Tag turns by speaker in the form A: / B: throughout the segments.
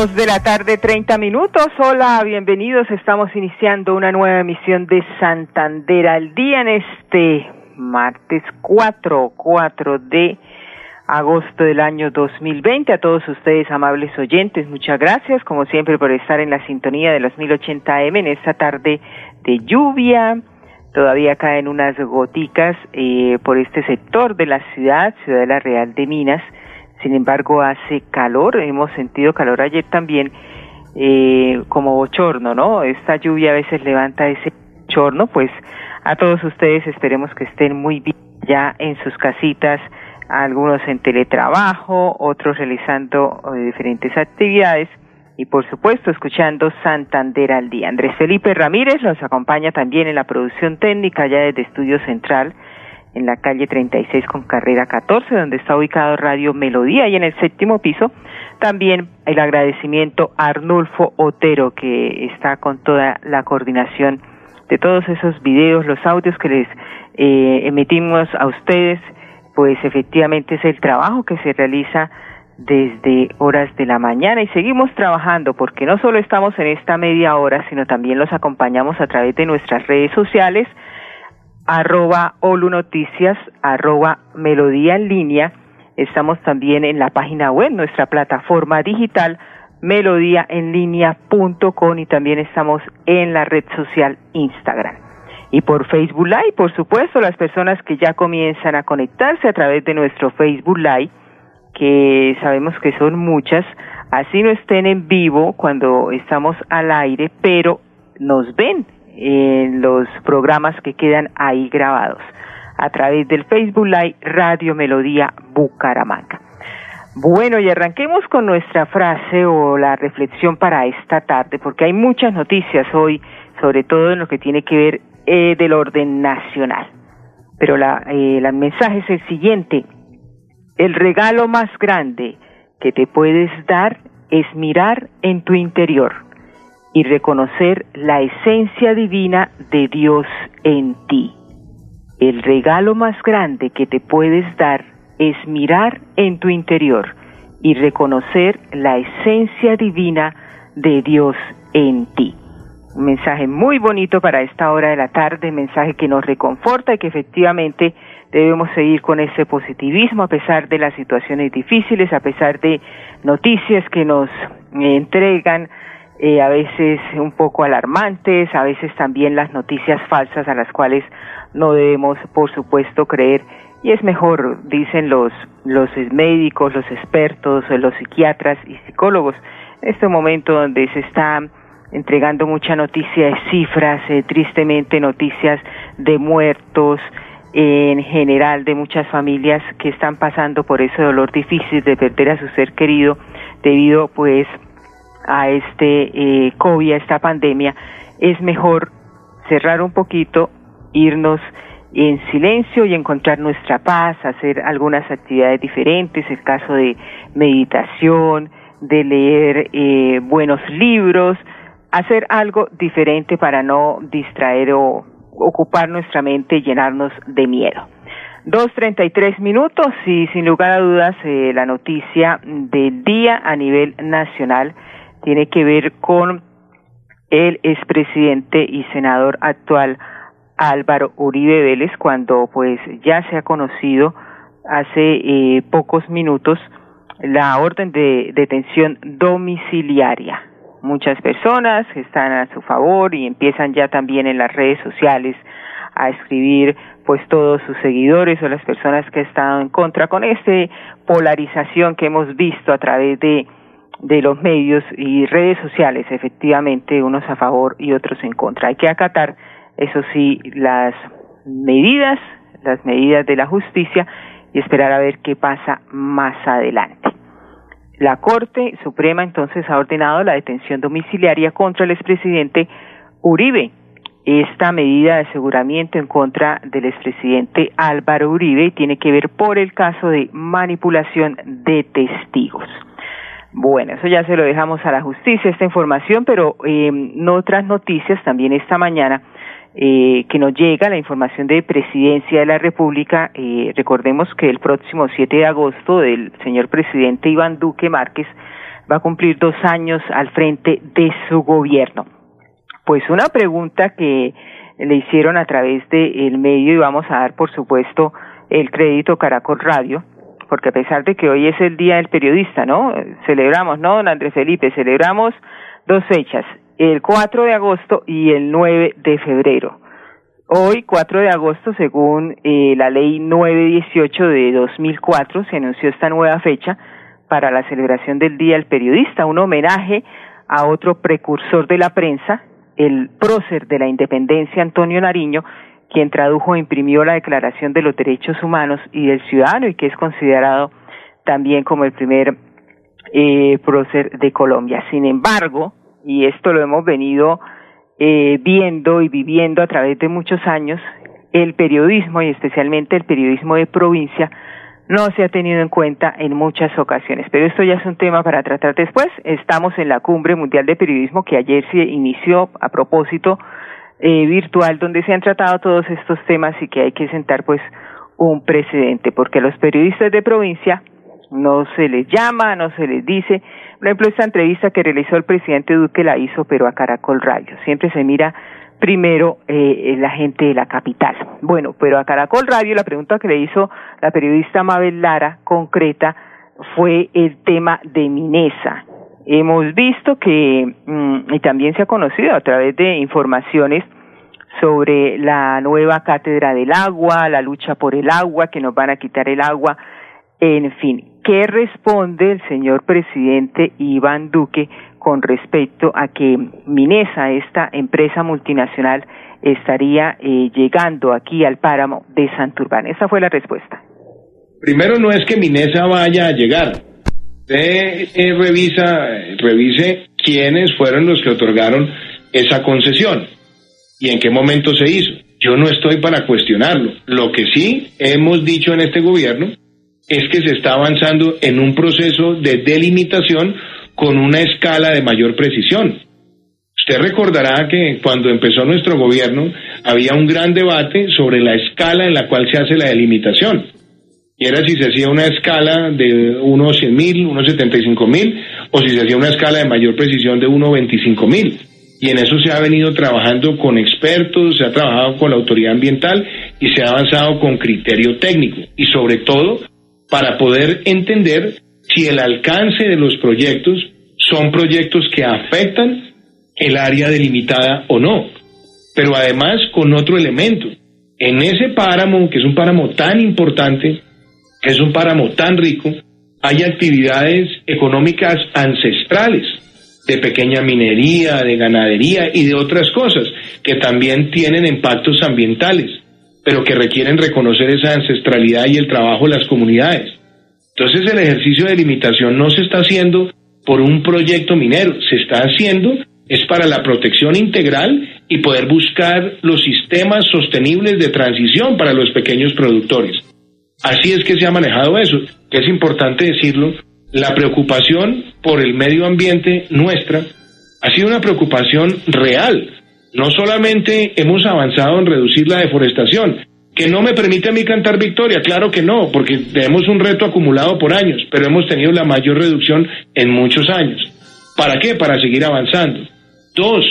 A: De la tarde, treinta minutos. Hola, bienvenidos. Estamos iniciando una nueva emisión de Santander al día en este martes 4, 4 de agosto del año 2020. A todos ustedes, amables oyentes, muchas gracias, como siempre, por estar en la sintonía de los 1080M en esta tarde de lluvia. Todavía caen unas goticas eh, por este sector de la ciudad, Ciudadela Real de Minas sin embargo, hace calor, hemos sentido calor ayer también, eh, como bochorno, ¿no? Esta lluvia a veces levanta ese bochorno, pues a todos ustedes esperemos que estén muy bien ya en sus casitas, algunos en teletrabajo, otros realizando eh, diferentes actividades y por supuesto escuchando Santander al día. Andrés Felipe Ramírez nos acompaña también en la producción técnica ya desde Estudio Central en la calle 36 con carrera 14, donde está ubicado Radio Melodía y en el séptimo piso también el agradecimiento a Arnulfo Otero que está con toda la coordinación de todos esos videos, los audios que les eh, emitimos a ustedes, pues efectivamente es el trabajo que se realiza desde horas de la mañana y seguimos trabajando porque no solo estamos en esta media hora, sino también los acompañamos a través de nuestras redes sociales, arroba Noticias, arroba Melodía en línea. Estamos también en la página web, nuestra plataforma digital melodíaenlínea.com y también estamos en la red social Instagram. Y por Facebook Live, por supuesto, las personas que ya comienzan a conectarse a través de nuestro Facebook Live, que sabemos que son muchas, así no estén en vivo cuando estamos al aire, pero nos ven en los programas que quedan ahí grabados a través del Facebook Live Radio Melodía Bucaramanga. Bueno, y arranquemos con nuestra frase o la reflexión para esta tarde, porque hay muchas noticias hoy, sobre todo en lo que tiene que ver eh, del orden nacional. Pero la, eh, el mensaje es el siguiente, el regalo más grande que te puedes dar es mirar en tu interior y reconocer la esencia divina de Dios en ti. El regalo más grande que te puedes dar es mirar en tu interior y reconocer la esencia divina de Dios en ti. Un mensaje muy bonito para esta hora de la tarde, mensaje que nos reconforta y que efectivamente debemos seguir con ese positivismo a pesar de las situaciones difíciles, a pesar de noticias que nos entregan eh, a veces un poco alarmantes, a veces también las noticias falsas a las cuales no debemos, por supuesto, creer. Y es mejor, dicen los, los médicos, los expertos, los psiquiatras y psicólogos, en este momento donde se está entregando mucha noticia de cifras, eh, tristemente noticias de muertos, en general de muchas familias que están pasando por ese dolor difícil de perder a su ser querido debido pues a este eh, COVID, a esta pandemia, es mejor cerrar un poquito, irnos en silencio y encontrar nuestra paz, hacer algunas actividades diferentes, el caso de meditación, de leer eh, buenos libros, hacer algo diferente para no distraer o ocupar nuestra mente y llenarnos de miedo. Dos treinta y tres minutos y sin lugar a dudas eh, la noticia del día a nivel nacional tiene que ver con el expresidente y senador actual Álvaro Uribe Vélez cuando pues ya se ha conocido hace eh, pocos minutos la orden de detención domiciliaria. Muchas personas están a su favor y empiezan ya también en las redes sociales a escribir pues todos sus seguidores o las personas que están en contra con esta polarización que hemos visto a través de de los medios y redes sociales, efectivamente, unos a favor y otros en contra. Hay que acatar, eso sí, las medidas, las medidas de la justicia y esperar a ver qué pasa más adelante. La Corte Suprema entonces ha ordenado la detención domiciliaria contra el expresidente Uribe. Esta medida de aseguramiento en contra del expresidente Álvaro Uribe tiene que ver por el caso de manipulación de testigos. Bueno, eso ya se lo dejamos a la justicia, esta información, pero eh, otras noticias también esta mañana eh, que nos llega la información de Presidencia de la República. Eh, recordemos que el próximo 7 de agosto el señor presidente Iván Duque Márquez va a cumplir dos años al frente de su gobierno. Pues una pregunta que le hicieron a través del medio y vamos a dar, por supuesto, el crédito Caracol Radio, porque a pesar de que hoy es el Día del Periodista, ¿no? Celebramos, ¿no, don Andrés Felipe? Celebramos dos fechas, el 4 de agosto y el 9 de febrero. Hoy, 4 de agosto, según eh, la ley 918 de 2004, se anunció esta nueva fecha para la celebración del Día del Periodista, un homenaje a otro precursor de la prensa, el prócer de la independencia, Antonio Nariño, quien tradujo e imprimió la Declaración de los Derechos Humanos y del Ciudadano y que es considerado también como el primer eh, prócer de Colombia. Sin embargo, y esto lo hemos venido eh, viendo y viviendo a través de muchos años, el periodismo y especialmente el periodismo de provincia no se ha tenido en cuenta en muchas ocasiones. Pero esto ya es un tema para tratar después. Estamos en la Cumbre Mundial de Periodismo que ayer se inició a propósito eh, virtual donde se han tratado todos estos temas y que hay que sentar pues un precedente porque los periodistas de provincia no se les llama, no se les dice por ejemplo, esta entrevista que realizó el presidente Duque la hizo, pero a Caracol Radio. Siempre se mira primero eh, la gente de la capital. Bueno, pero a Caracol Radio la pregunta que le hizo la periodista Mabel Lara, concreta, fue el tema de Minesa. Hemos visto que, mm, y también se ha conocido a través de informaciones sobre la nueva cátedra del agua, la lucha por el agua, que nos van a quitar el agua, en fin, ¿Qué responde el señor presidente Iván Duque con respecto a que Minesa, esta empresa multinacional, estaría eh, llegando aquí al páramo de Santurbán? Esa fue la respuesta.
B: Primero no es que Minesa vaya a llegar. Usted eh, revisa, revise quiénes fueron los que otorgaron esa concesión y en qué momento se hizo. Yo no estoy para cuestionarlo. Lo que sí hemos dicho en este gobierno es que se está avanzando en un proceso de delimitación con una escala de mayor precisión. Usted recordará que cuando empezó nuestro gobierno había un gran debate sobre la escala en la cual se hace la delimitación. Y era si se hacía una escala de unos 100 mil, unos 75 mil, o si se hacía una escala de mayor precisión de unos 25 mil. Y en eso se ha venido trabajando con expertos, se ha trabajado con la autoridad ambiental y se ha avanzado con criterio técnico. Y sobre todo para poder entender si el alcance de los proyectos son proyectos que afectan el área delimitada o no. Pero además con otro elemento. En ese páramo, que es un páramo tan importante, es un páramo tan rico, hay actividades económicas ancestrales de pequeña minería, de ganadería y de otras cosas que también tienen impactos ambientales pero que requieren reconocer esa ancestralidad y el trabajo de las comunidades. Entonces el ejercicio de limitación no se está haciendo por un proyecto minero, se está haciendo es para la protección integral y poder buscar los sistemas sostenibles de transición para los pequeños productores. Así es que se ha manejado eso, que es importante decirlo, la preocupación por el medio ambiente nuestra ha sido una preocupación real, no solamente hemos avanzado en reducir la deforestación, que no me permite a mí cantar victoria, claro que no, porque tenemos un reto acumulado por años, pero hemos tenido la mayor reducción en muchos años. ¿Para qué? Para seguir avanzando. Dos,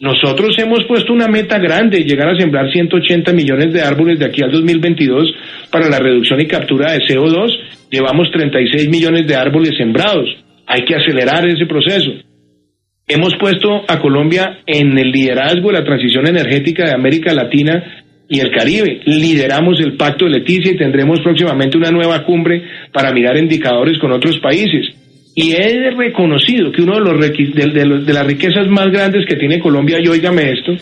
B: nosotros hemos puesto una meta grande, llegar a sembrar 180 millones de árboles de aquí al 2022 para la reducción y captura de CO2. Llevamos 36 millones de árboles sembrados. Hay que acelerar ese proceso. Hemos puesto a Colombia en el liderazgo de la transición energética de América Latina y el Caribe. Lideramos el Pacto de Leticia y tendremos próximamente una nueva cumbre para mirar indicadores con otros países. Y he reconocido que uno de, los de, las riquezas más grandes que tiene Colombia, y óigame esto,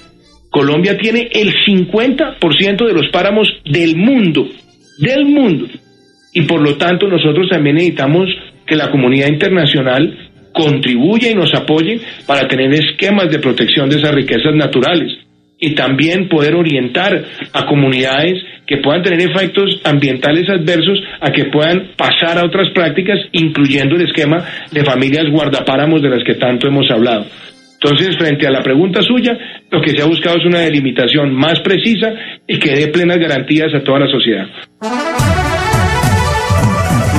B: Colombia tiene el 50% de los páramos del mundo, del mundo. Y por lo tanto nosotros también necesitamos que la comunidad internacional contribuya y nos apoye para tener esquemas de protección de esas riquezas naturales y también poder orientar a comunidades que puedan tener efectos ambientales adversos a que puedan pasar a otras prácticas, incluyendo el esquema de familias guardapáramos de las que tanto hemos hablado. Entonces, frente a la pregunta suya, lo que se ha buscado es una delimitación más precisa y que dé plenas garantías a toda la sociedad.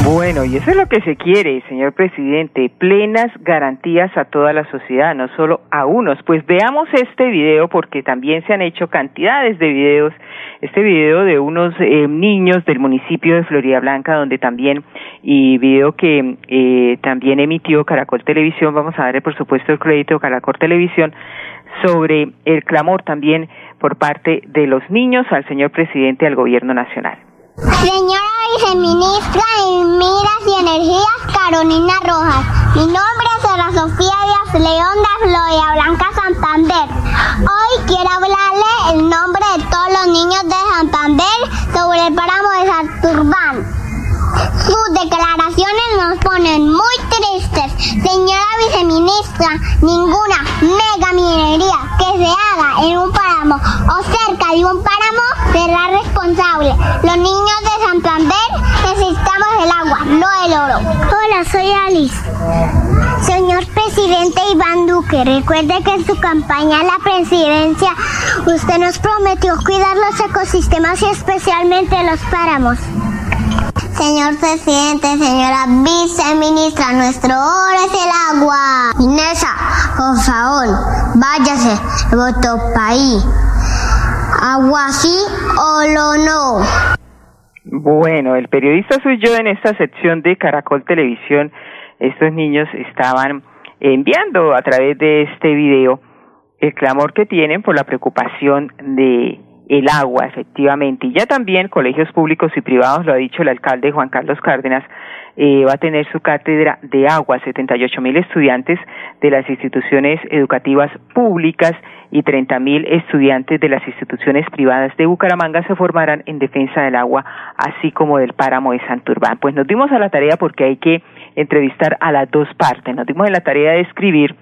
A: Bueno, y eso es lo que se quiere, señor presidente, plenas garantías a toda la sociedad, no solo a unos. Pues veamos este video porque también se han hecho cantidades de videos. Este video de unos eh, niños del municipio de Florida Blanca, donde también, y video que eh, también emitió Caracol Televisión, vamos a darle por supuesto el crédito a Caracol Televisión, sobre el clamor también por parte de los niños al señor presidente al gobierno nacional.
C: Señora viceministra de Miras y Energías, Carolina Rojas. Mi nombre es Sara Sofía Díaz León de Florida Blanca Santander. Hoy quiero hablarle el nombre de todos los niños de Santander sobre el páramo de Santurbán. Sus declaraciones nos ponen muy tristes. Señora viceministra, ninguna mega minería que se haga en un páramo o cerca de un páramo será responsable. Los niños de Santander necesitamos el agua, no el oro. Hola, soy Alice. Señor presidente Iván Duque, recuerde que en su campaña a la presidencia usted nos prometió cuidar los ecosistemas y especialmente los páramos. Señor presidente, señora viceministra, nuestro oro es el agua. Inesa, por favor, váyase, voto país. Agua sí o lo no.
A: Bueno, el periodista soy yo en esta sección de Caracol Televisión. Estos niños estaban enviando a través de este video el clamor que tienen por la preocupación de el agua, efectivamente. Y ya también colegios públicos y privados, lo ha dicho el alcalde Juan Carlos Cárdenas, eh, va a tener su cátedra de agua. 78 mil estudiantes de las instituciones educativas públicas y 30 mil estudiantes de las instituciones privadas de Bucaramanga se formarán en defensa del agua, así como del páramo de Santurbán. Pues nos dimos a la tarea porque hay que entrevistar a las dos partes. Nos dimos en la tarea de escribir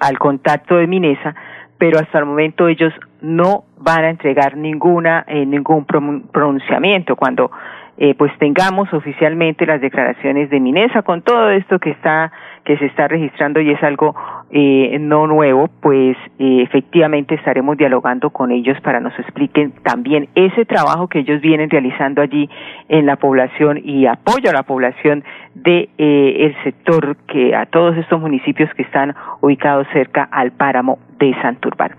A: al contacto de Minesa pero hasta el momento ellos no van a entregar ninguna eh, ningún pronunciamiento cuando eh, pues tengamos oficialmente las declaraciones de Minesa con todo esto que está que se está registrando y es algo eh, no nuevo, pues eh, efectivamente estaremos dialogando con ellos para nos expliquen también ese trabajo que ellos vienen realizando allí en la población y apoyo a la población de eh, el sector que a todos estos municipios que están ubicados cerca al páramo de Santurbán.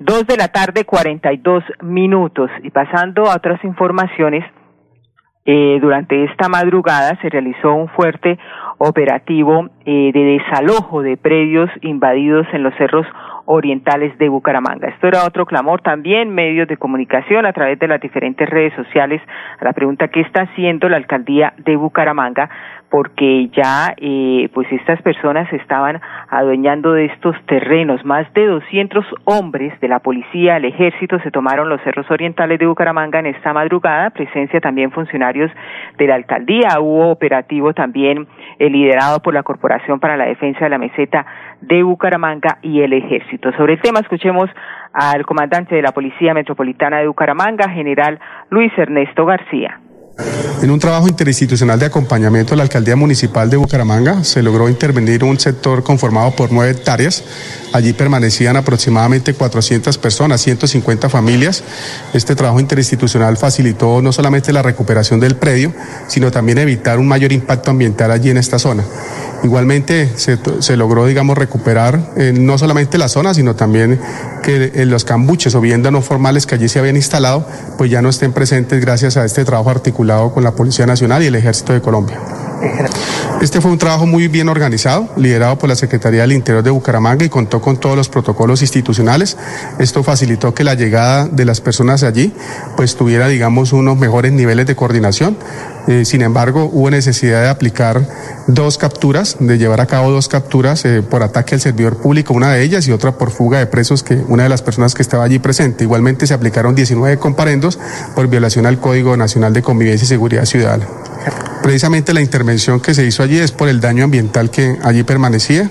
A: Dos de la tarde, cuarenta y dos minutos y pasando a otras informaciones. Eh, durante esta madrugada se realizó un fuerte operativo eh, de desalojo de predios invadidos en los cerros orientales de Bucaramanga. Esto era otro clamor también, medios de comunicación a través de las diferentes redes sociales, a la pregunta que está haciendo la alcaldía de Bucaramanga porque ya eh, pues estas personas estaban adueñando de estos terrenos. Más de 200 hombres de la policía, el ejército se tomaron los cerros orientales de Bucaramanga en esta madrugada, presencia también funcionarios de la alcaldía, hubo operativo también eh, liderado por la Corporación para la Defensa de la Meseta de Bucaramanga y el ejército. Sobre el tema escuchemos al comandante de la Policía Metropolitana de Bucaramanga, general Luis Ernesto García.
D: En un trabajo interinstitucional de acompañamiento de la Alcaldía Municipal de Bucaramanga se logró intervenir un sector conformado por nueve hectáreas. Allí permanecían aproximadamente 400 personas, 150 familias. Este trabajo interinstitucional facilitó no solamente la recuperación del predio, sino también evitar un mayor impacto ambiental allí en esta zona. Igualmente se, logró, digamos, recuperar eh, no solamente la zona, sino también que eh, los cambuches o viviendas no formales que allí se habían instalado, pues ya no estén presentes gracias a este trabajo articulado con la Policía Nacional y el Ejército de Colombia. Este fue un trabajo muy bien organizado, liderado por la Secretaría del Interior de Bucaramanga y contó con todos los protocolos institucionales. Esto facilitó que la llegada de las personas allí pues tuviera, digamos, unos mejores niveles de coordinación. Eh, sin embargo, hubo necesidad de aplicar dos capturas, de llevar a cabo dos capturas eh, por ataque al servidor público, una de ellas y otra por fuga de presos que una de las personas que estaba allí presente. Igualmente se aplicaron 19 comparendos por violación al Código Nacional de Convivencia y Seguridad Ciudadana. Precisamente la intervención que se hizo allí es por el daño ambiental que allí permanecía.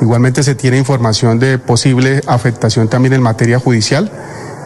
D: Igualmente se tiene información de posible afectación también en materia judicial.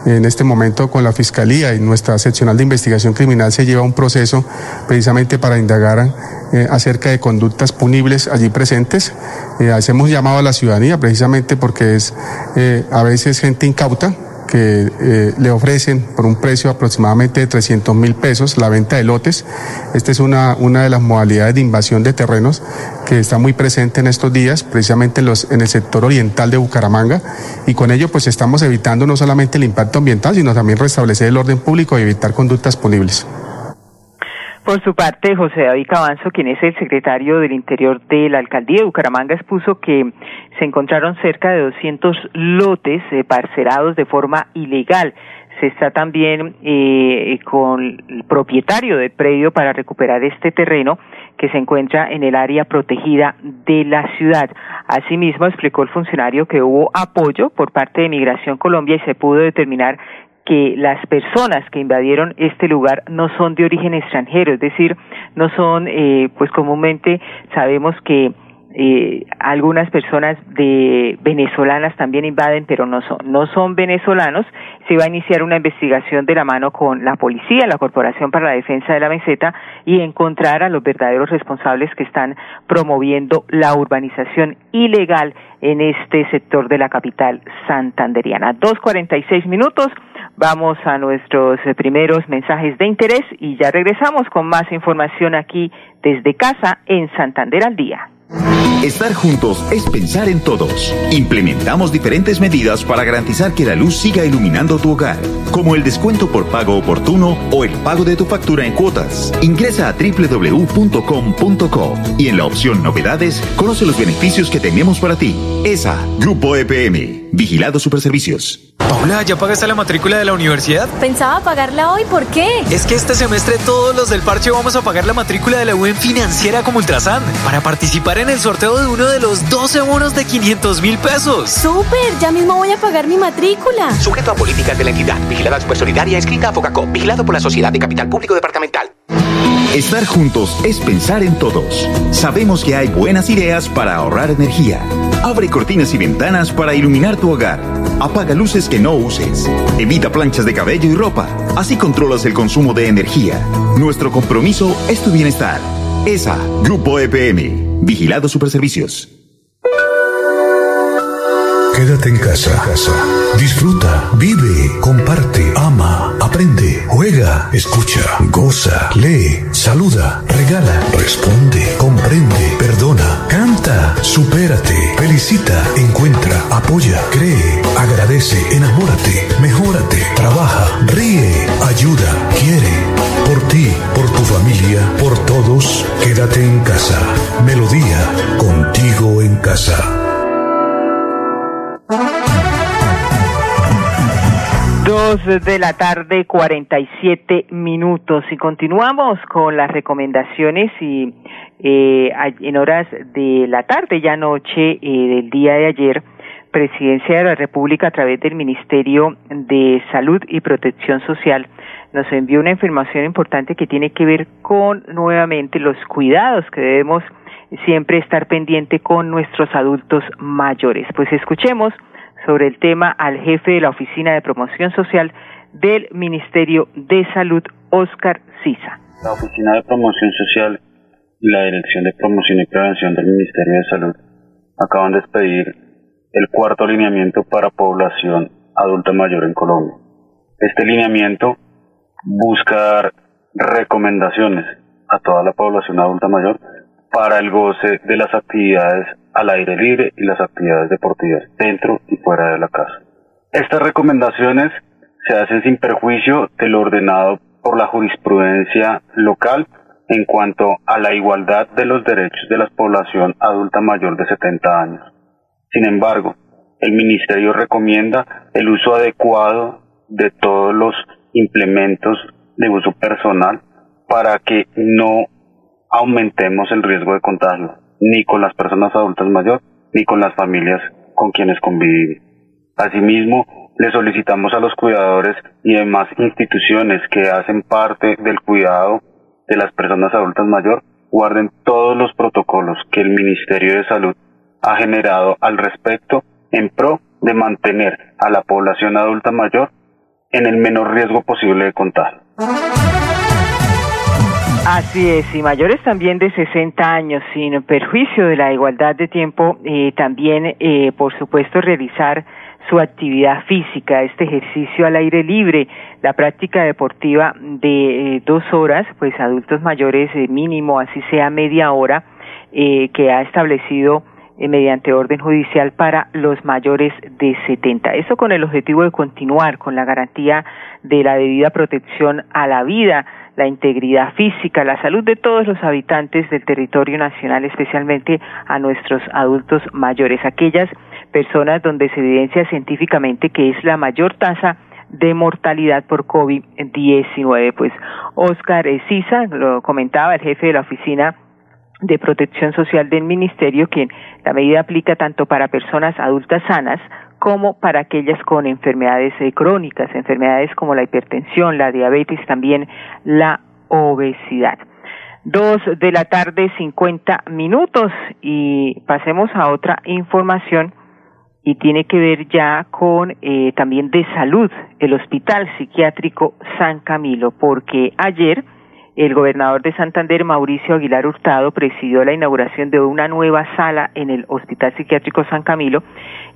D: En este momento con la Fiscalía y nuestra seccional de investigación criminal se lleva un proceso precisamente para indagar eh, acerca de conductas punibles allí presentes. Eh, hacemos llamado a la ciudadanía precisamente porque es eh, a veces gente incauta que eh, le ofrecen por un precio aproximadamente de 300 mil pesos la venta de lotes. Esta es una, una de las modalidades de invasión de terrenos que está muy presente en estos días, precisamente en, los, en el sector oriental de Bucaramanga, y con ello pues estamos evitando no solamente el impacto ambiental, sino también restablecer el orden público y evitar conductas punibles.
A: Por su parte, José David Cabanzo, quien es el secretario del Interior de la Alcaldía de Bucaramanga, expuso que se encontraron cerca de 200 lotes eh, parcelados de forma ilegal. Se está también eh, con el propietario del predio para recuperar este terreno que se encuentra en el área protegida de la ciudad. Asimismo, explicó el funcionario que hubo apoyo por parte de Migración Colombia y se pudo determinar que las personas que invadieron este lugar no son de origen extranjero, es decir, no son, eh, pues comúnmente sabemos que eh, algunas personas de venezolanas también invaden, pero no son, no son venezolanos. Se va a iniciar una investigación de la mano con la policía, la Corporación para la Defensa de la Meseta y encontrar a los verdaderos responsables que están promoviendo la urbanización ilegal en este sector de la capital santanderiana. Dos cuarenta y seis minutos. Vamos a nuestros eh, primeros mensajes de interés y ya regresamos con más información aquí desde casa en Santander al día.
E: Estar juntos es pensar en todos. Implementamos diferentes medidas para garantizar que la luz siga iluminando tu hogar, como el descuento por pago oportuno o el pago de tu factura en cuotas. Ingresa a www.com.co y en la opción Novedades conoce los beneficios que tenemos para ti. ESA, Grupo EPM, Vigilado Superservicios.
F: Paula, ¿ya pagaste la matrícula de la universidad?
G: Pensaba pagarla hoy, ¿por qué?
F: Es que este semestre todos los del parche vamos a pagar la matrícula de la UN financiera como Ultrasan para participar en el sorteo de uno de los 12 bonos de 500 mil pesos.
G: ¡Súper! Ya mismo voy a pagar mi matrícula.
H: Sujeto a políticas de la entidad. Vigilada Supersolidaria, escrita a Focacó. Vigilado por la Sociedad de Capital Público Departamental.
E: Estar juntos es pensar en todos. Sabemos que hay buenas ideas para ahorrar energía. Abre cortinas y ventanas para iluminar tu hogar. Apaga luces que no uses. Evita planchas de cabello y ropa. Así controlas el consumo de energía. Nuestro compromiso es tu bienestar. ESA, Grupo EPM. Vigilado Superservicios.
I: Quédate en casa. Disfruta, vive, comparte, ama, aprende, juega, escucha, goza, lee, saluda, regala, responde, comprende, perdona, canta, supérate, felicita, encuentra, apoya, cree, agradece, enamórate, mejórate, trabaja, ríe, ayuda, quiere. Ti, por tu familia, por todos, quédate en casa. Melodía, contigo en casa.
A: Dos de la tarde, 47 minutos. Y continuamos con las recomendaciones y eh, en horas de la tarde, ya noche eh, del día de ayer, Presidencia de la República a través del Ministerio de Salud y Protección Social nos envió una información importante que tiene que ver con nuevamente los cuidados que debemos siempre estar pendiente con nuestros adultos mayores. Pues escuchemos sobre el tema al jefe de la Oficina de Promoción Social del Ministerio de Salud, Oscar Sisa.
J: La Oficina de Promoción Social y la Dirección de Promoción y Prevención del Ministerio de Salud acaban de expedir el cuarto lineamiento para población adulta mayor en Colombia. Este lineamiento busca dar recomendaciones a toda la población adulta mayor para el goce de las actividades al aire libre y las actividades deportivas dentro y fuera de la casa. Estas recomendaciones se hacen sin perjuicio de lo ordenado por la jurisprudencia local en cuanto a la igualdad de los derechos de la población adulta mayor de 70 años. Sin embargo, el Ministerio recomienda el uso adecuado de todos los implementos de uso personal para que no aumentemos el riesgo de contagio, ni con las personas adultas mayores, ni con las familias con quienes convivimos. Asimismo, le solicitamos a los cuidadores y demás instituciones que hacen parte del cuidado de las personas adultas mayores guarden todos los protocolos que el Ministerio de Salud ha generado al respecto en pro de mantener a la población adulta mayor en el menor riesgo posible de contagio.
A: Así es, y mayores también de 60 años, sin perjuicio de la igualdad de tiempo, eh, también, eh, por supuesto, realizar su actividad física, este ejercicio al aire libre, la práctica deportiva de eh, dos horas, pues adultos mayores mínimo, así sea media hora, que ha establecido mediante orden judicial para los mayores de 70. Eso con el objetivo de continuar con la garantía de la debida protección a la vida, la integridad física, la salud de todos los habitantes del territorio nacional, especialmente a nuestros adultos mayores, aquellas personas donde se evidencia científicamente que es la mayor tasa de mortalidad por COVID-19. Pues Oscar Sisa, lo comentaba el jefe de la oficina de protección social del ministerio, que la medida aplica tanto para personas adultas sanas como para aquellas con enfermedades eh, crónicas, enfermedades como la hipertensión, la diabetes, también la obesidad. Dos de la tarde, cincuenta minutos y pasemos a otra información y tiene que ver ya con eh, también de salud, el Hospital Psiquiátrico San Camilo, porque ayer el gobernador de Santander, Mauricio Aguilar Hurtado, presidió la inauguración de una nueva sala en el Hospital Psiquiátrico San Camilo.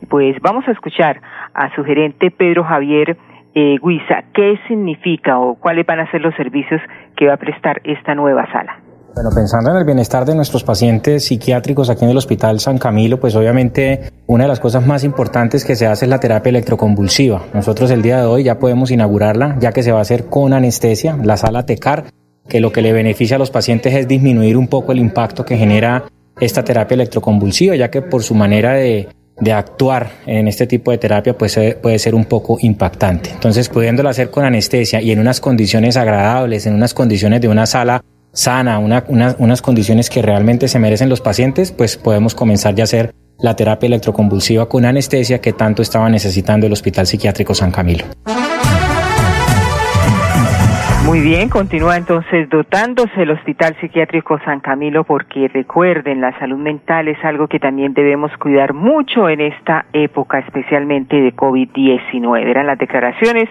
A: Pues vamos a escuchar a su gerente Pedro Javier eh, Guisa qué significa o cuáles van a ser los servicios que va a prestar esta nueva sala.
K: Bueno, pensando en el bienestar de nuestros pacientes psiquiátricos aquí en el Hospital San Camilo, pues obviamente una de las cosas más importantes que se hace es la terapia electroconvulsiva. Nosotros el día de hoy ya podemos inaugurarla, ya que se va a hacer con anestesia, la sala TECAR, que lo que le beneficia a los pacientes es disminuir un poco el impacto que genera esta terapia electroconvulsiva, ya que por su manera de, de actuar en este tipo de terapia pues, puede ser un poco impactante. Entonces, pudiéndolo hacer con anestesia y en unas condiciones agradables, en unas condiciones de una sala sana, unas condiciones que realmente se merecen los pacientes, pues podemos comenzar ya a hacer la terapia electroconvulsiva con anestesia que tanto estaba necesitando el Hospital Psiquiátrico San Camilo.
A: Muy bien, continúa entonces dotándose el Hospital Psiquiátrico San Camilo porque recuerden, la salud mental es algo que también debemos cuidar mucho en esta época, especialmente de COVID-19. Eran las declaraciones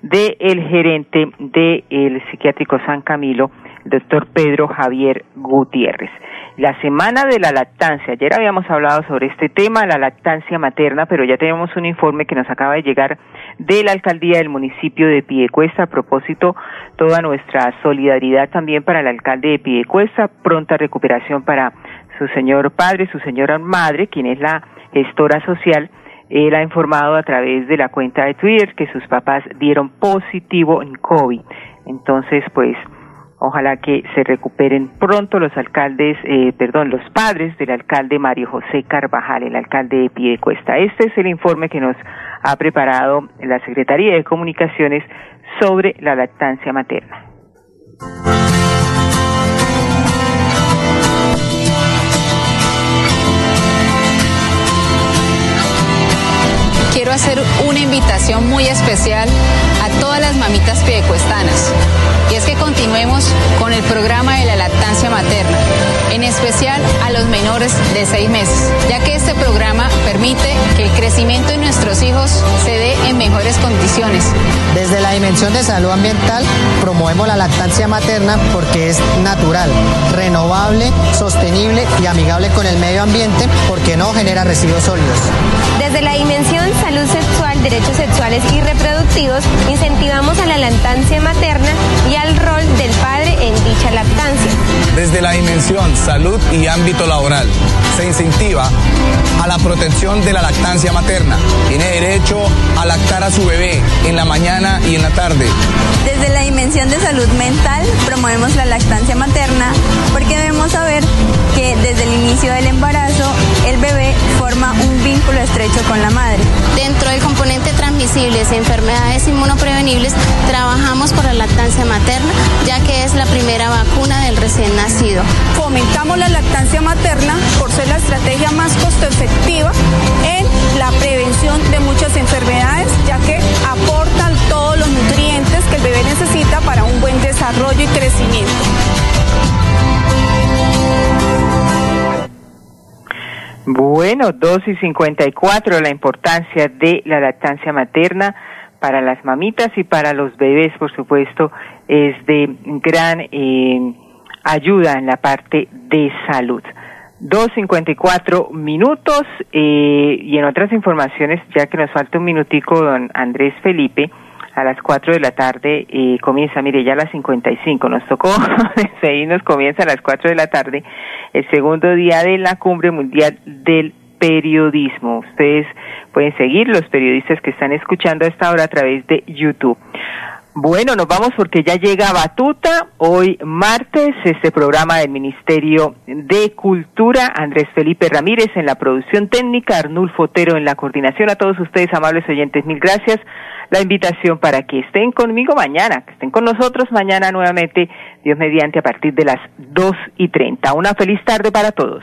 A: del gerente del Psiquiátrico San Camilo, el doctor Pedro Javier Gutiérrez la semana de la lactancia. Ayer habíamos hablado sobre este tema, la lactancia materna, pero ya tenemos un informe que nos acaba de llegar de la alcaldía del municipio de Piedecuesta. A propósito, toda nuestra solidaridad también para el alcalde de Piedecuesta, pronta recuperación para su señor padre, su señora madre, quien es la gestora social. Él ha informado a través de la cuenta de Twitter que sus papás dieron positivo en COVID. Entonces, pues, Ojalá que se recuperen pronto los alcaldes, eh, perdón, los padres del alcalde Mario José Carvajal, el alcalde de Piedecuesta. Este es el informe que nos ha preparado la Secretaría de Comunicaciones sobre la lactancia materna.
L: Quiero hacer una invitación muy especial a todas las mamitas piedecuestanas y es que continuemos con el programa de la lactancia materna, en especial a los menores de seis meses, ya que este programa permite que el crecimiento de nuestros hijos se dé en mejores condiciones.
M: Desde la dimensión de salud ambiental promovemos la lactancia materna porque es natural, renovable, sostenible y amigable con el medio ambiente porque no genera residuos sólidos.
N: Desde la dimensión salud sexual, derechos sexuales y reproductivos, incentivamos a la lactancia materna y al rol del padre en dicha lactancia.
O: Desde la dimensión salud y ámbito laboral, se incentiva a la protección de la lactancia materna. Tiene derecho a lactar a su bebé en la mañana y en la tarde.
P: Desde la dimensión de salud mental, promovemos la lactancia materna porque debemos saber que desde el inicio del embarazo, el bebé forma un vínculo estrecho con la madre.
Q: Dentro del componente transmisibles e enfermedades inmunoprevenibles, trabajamos por la lactancia materna, ya que es la primera vacuna del recién nacido.
R: Fomentamos la lactancia materna por ser la estrategia más costo efectiva en la prevención de muchas enfermedades, ya que aportan todos los nutrientes que el bebé necesita para un buen desarrollo y crecimiento.
A: Bueno, 2 y 54, la importancia de la lactancia materna para las mamitas y para los bebés, por supuesto, es de gran eh, ayuda en la parte de salud. 2.54 minutos eh, y en otras informaciones, ya que nos falta un minutico, don Andrés Felipe, a las 4 de la tarde eh, comienza, mire, ya a las 55, nos tocó nos comienza a las 4 de la tarde el segundo día de la Cumbre Mundial del Periodismo. Ustedes pueden seguir los periodistas que están escuchando a esta hora a través de YouTube. Bueno, nos vamos porque ya llega Batuta, hoy martes, este programa del Ministerio de Cultura, Andrés Felipe Ramírez en la producción técnica, Arnulfo Otero en la coordinación. A todos ustedes, amables oyentes, mil gracias. La invitación para que estén conmigo mañana, que estén con nosotros mañana nuevamente, Dios mediante, a partir de las dos y treinta. Una feliz tarde para todos.